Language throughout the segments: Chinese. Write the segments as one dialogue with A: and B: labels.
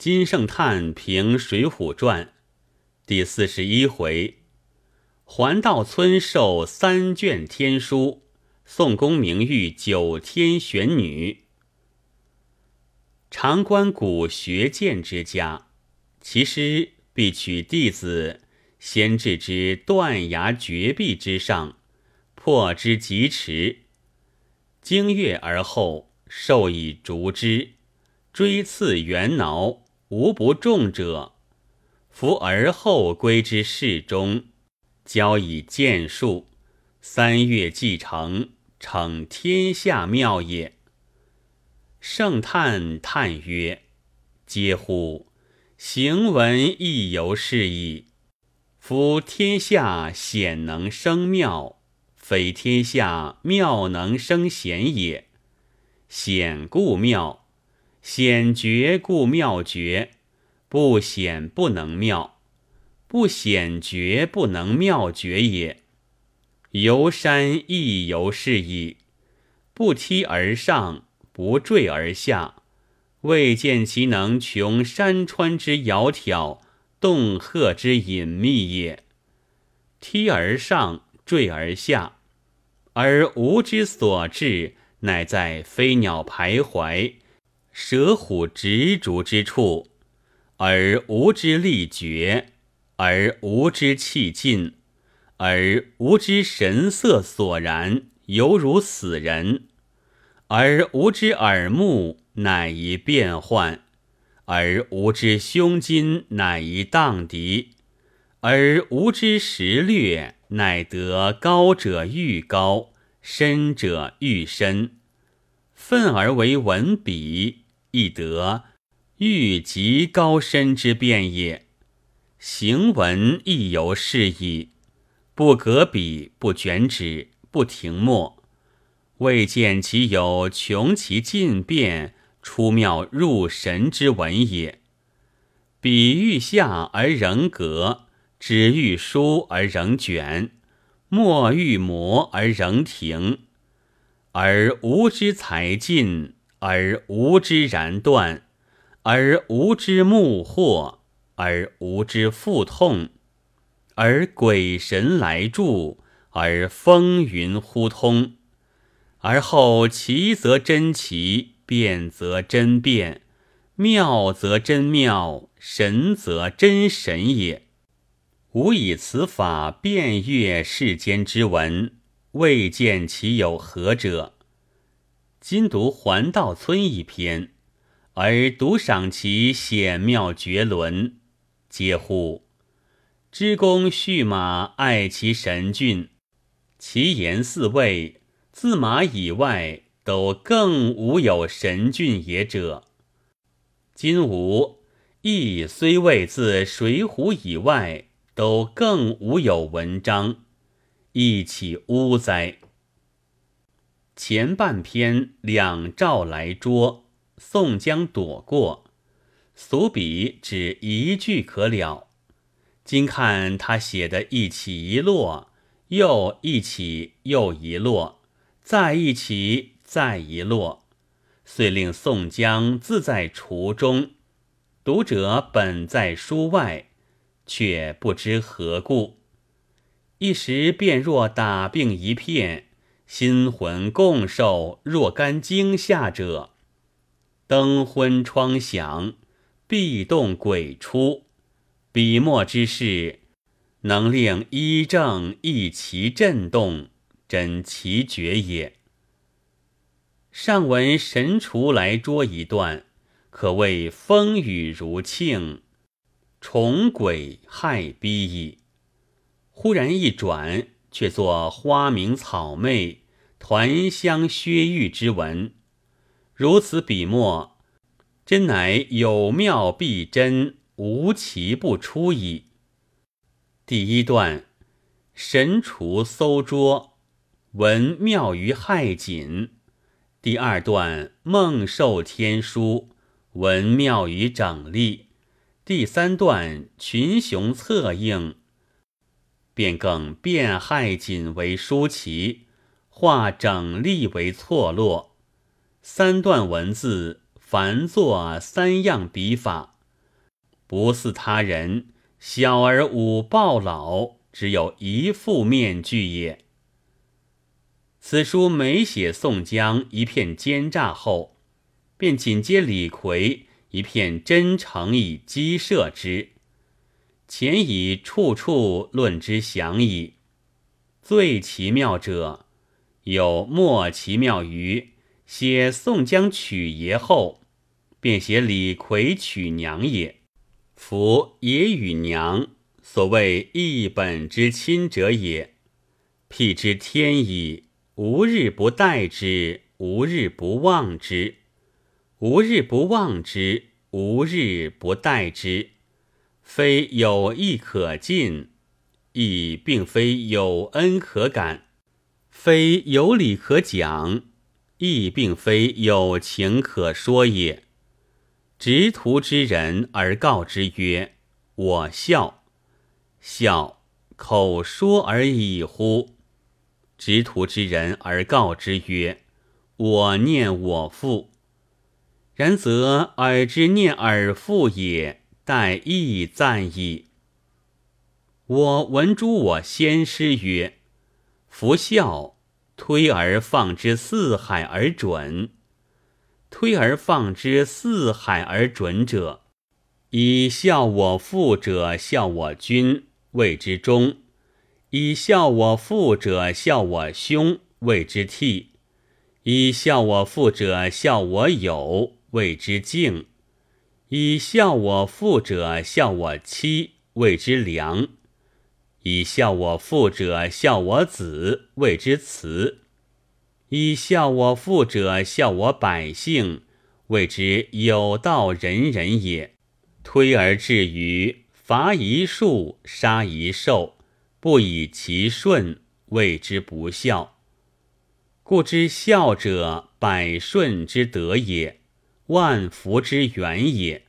A: 金圣叹评《水浒传》第四十一回：环道村授三卷天书，宋公明誉九天玄女。常观古学剑之家，其师必取弟子先置之断崖绝壁之上，破之极迟。经月而后，授以竹枝，锥刺圆挠。无不中者，夫而后归之室中，交以剑术，三月既成，成天下妙也。圣叹叹曰：“嗟乎！行文亦犹是矣。夫天下显能生妙，非天下妙能生显也。显故妙。”显绝故妙绝，不显不能妙，不显绝不能妙绝也。游山亦犹是矣。不梯而上，不坠而下，未见其能穷山川之窈窕，洞壑之隐秘也。梯而上，坠而下，而吾之所至，乃在飞鸟徘徊。蛇虎执着之处，而无之力绝，而无之气尽，而无之神色索然，犹如死人；而无之耳目，乃一变幻；而无之胸襟，乃一荡涤；而无之识略，乃得高者愈高，深者愈深。愤而为文笔。亦得欲极高深之变也。行文亦犹是矣。不革笔，不卷纸，不停墨，未见其有穷其尽变、出妙入神之文也。笔欲下而仍格，纸欲疏而仍卷，墨欲磨而仍停，而无知才尽。而无知然断，而无知目惑，而无知腹痛，而鬼神来助，而风云忽通，而后奇则真奇，变则真变，妙则真妙，神则真神也。吾以此法遍阅世间之文，未见其有何者。今读《环道村》一篇，而独赏其险妙绝伦，嗟乎！知公畜马爱其神骏，其言四位，自马以外，都更无有神骏也者。今吾亦虽未自《水浒》以外，都更无有文章，一起乌哉？前半篇两赵来捉，宋江躲过，俗笔只一句可了。今看他写的一起一落，又一起又一落，再一起再一落，遂令宋江自在厨中，读者本在书外，却不知何故，一时便若打病一片。心魂共受若干惊吓者，灯昏窗响，壁动鬼出，笔墨之事，能令医正一齐震动，真奇绝也。上文神厨来捉一段，可谓风雨如庆，重鬼害逼矣。忽然一转，却作花名草媚。团香薛玉之文，如此笔墨，真乃有妙必真，无奇不出矣。第一段，神厨搜捉，文妙于害锦；第二段，梦受天书，文妙于整立；第三段，群雄策应，便更变害锦为舒淇。画整例为错落，三段文字凡作三样笔法，不似他人，小而无报老，只有一副面具也。此书每写宋江一片奸诈后，便紧接李逵一片真诚以激射之，前已处处论之详矣。最奇妙者，有莫奇妙于写宋江娶爷后，便写李逵娶娘也。夫爷与娘，所谓一本之亲者也。辟之天矣，无日不待之，无日不忘之；无日不忘之，无日不待之。非有意可尽，亦并非有恩可感；非有理可讲，亦并非有情可说也。执徒之人而告之曰：“我孝。”孝，口说而已乎？执徒之人而告之曰：“我念我父。”然则尔之念尔父也，待亦赞矣。我闻诸我先师曰：“夫孝，推而放之四海而准。”推而放之四海而准者，以孝我父者孝我君，谓之忠；以孝我父者孝我兄，谓之悌；以孝我父者孝我友，谓之敬；以孝我父者孝我妻，谓之良；以孝我父者孝我子，谓之慈。以孝我父者，孝我百姓，谓之有道仁人也。推而至于伐一树，杀一兽，不以其顺，谓之不孝。故之孝者，百顺之德也，万福之源也。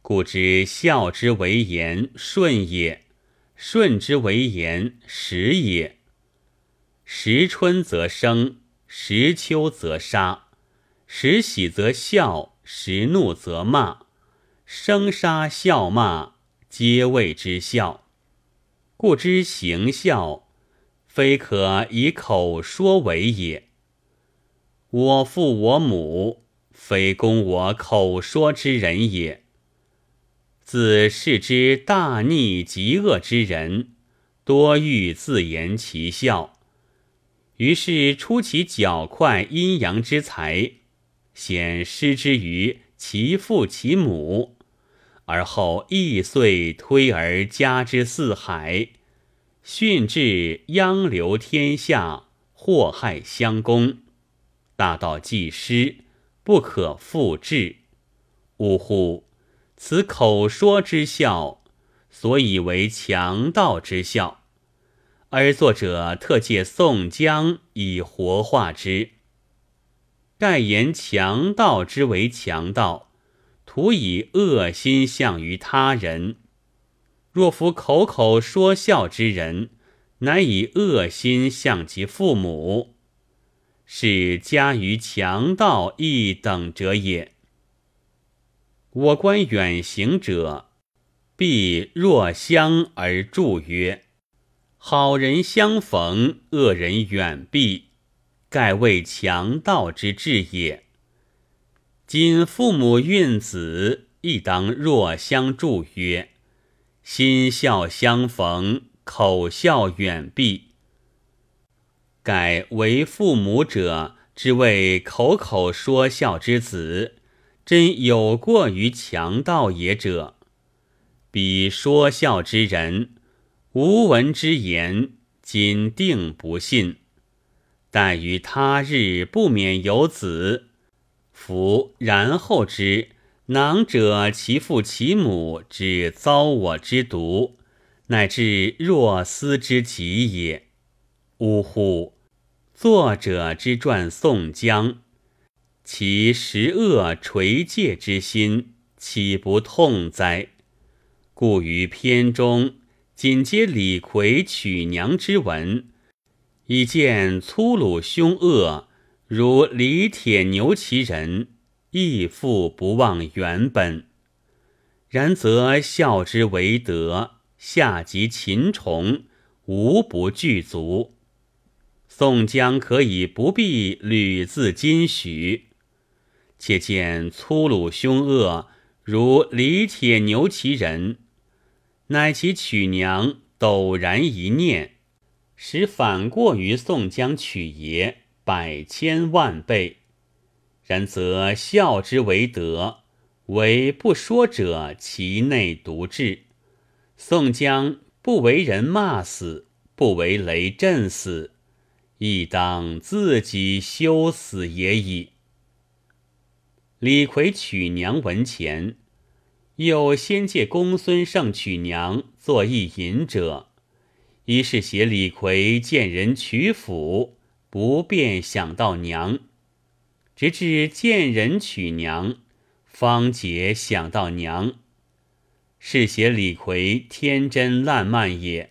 A: 故知孝之为言顺也，顺之为言实也。时春则生，时秋则杀；时喜则笑，时怒则骂。生杀笑骂，皆谓之孝。故知行孝，非可以口说为也。我父我母，非供我口说之人也。自视之大逆极恶之人，多欲自言其孝。于是出其较快阴阳之才，显失之于其父其母，而后易遂推而加之四海，训至殃流天下，祸害相公，大道既失，不可复制。呜呼！此口说之孝，所以为强盗之孝。而作者特借宋江以活化之，盖言强盗之为强盗，徒以恶心向于他人；若夫口口说孝之人，乃以恶心向其父母，是加于强盗一等者也。我观远行者，必若相而助曰。好人相逢，恶人远避，盖为强盗之志也。今父母孕子，亦当若相助曰：“心孝相逢，口孝远避。”改为父母者，之谓口口说孝之子，真有过于强盗也者，彼说孝之人。无闻之言，今定不信。待于他日不免有子，夫然后之囊者，其父其母之遭我之毒，乃至若斯之极也。呜呼！作者之传宋江，其十恶垂戒之心，岂不痛哉？故于篇中。紧接李逵娶娘之文，以见粗鲁凶恶，如李铁牛其人，亦复不忘原本。然则孝之为德，下及禽虫，无不具足。宋江可以不必屡自金许。且见粗鲁凶恶，如李铁牛其人，乃其娶娘陡然一念，使反过于宋江娶爷百千万倍。然则孝之为德，为不说者其内独至。宋江不为人骂死，不为雷震死，亦当自己休死也已。李逵娶娘文前，又先借公孙胜娶娘作一引者，一是写李逵见人娶妇不便想到娘，直至见人娶娘，方解想到娘，是写李逵天真烂漫也；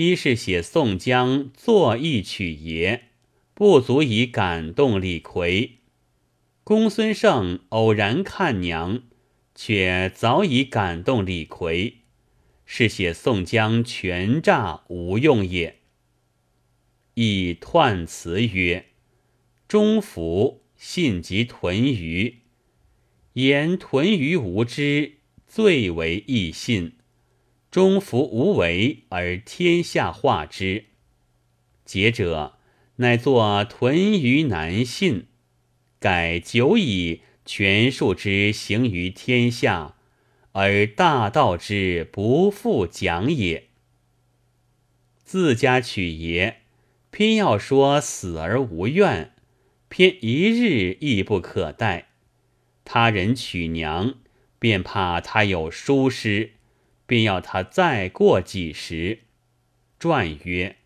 A: 一是写宋江作意娶爷，不足以感动李逵。公孙胜偶然看娘，却早已感动李逵，是写宋江全诈无用也。亦彖辞曰：“中服信及屯鱼，言屯鱼无知，最为易信。中孚无为而天下化之，解者乃作屯于南信。”改久以权术之行于天下，而大道之不复讲也。自家取爷，偏要说死而无怨，偏一日亦不可待；他人娶娘，便怕他有疏失，便要他再过几时。传曰：“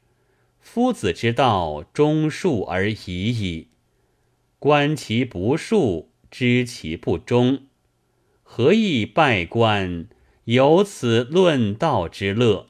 A: 夫子之道，忠恕而已矣。”观其不恕，知其不忠，何以拜官？有此论道之乐。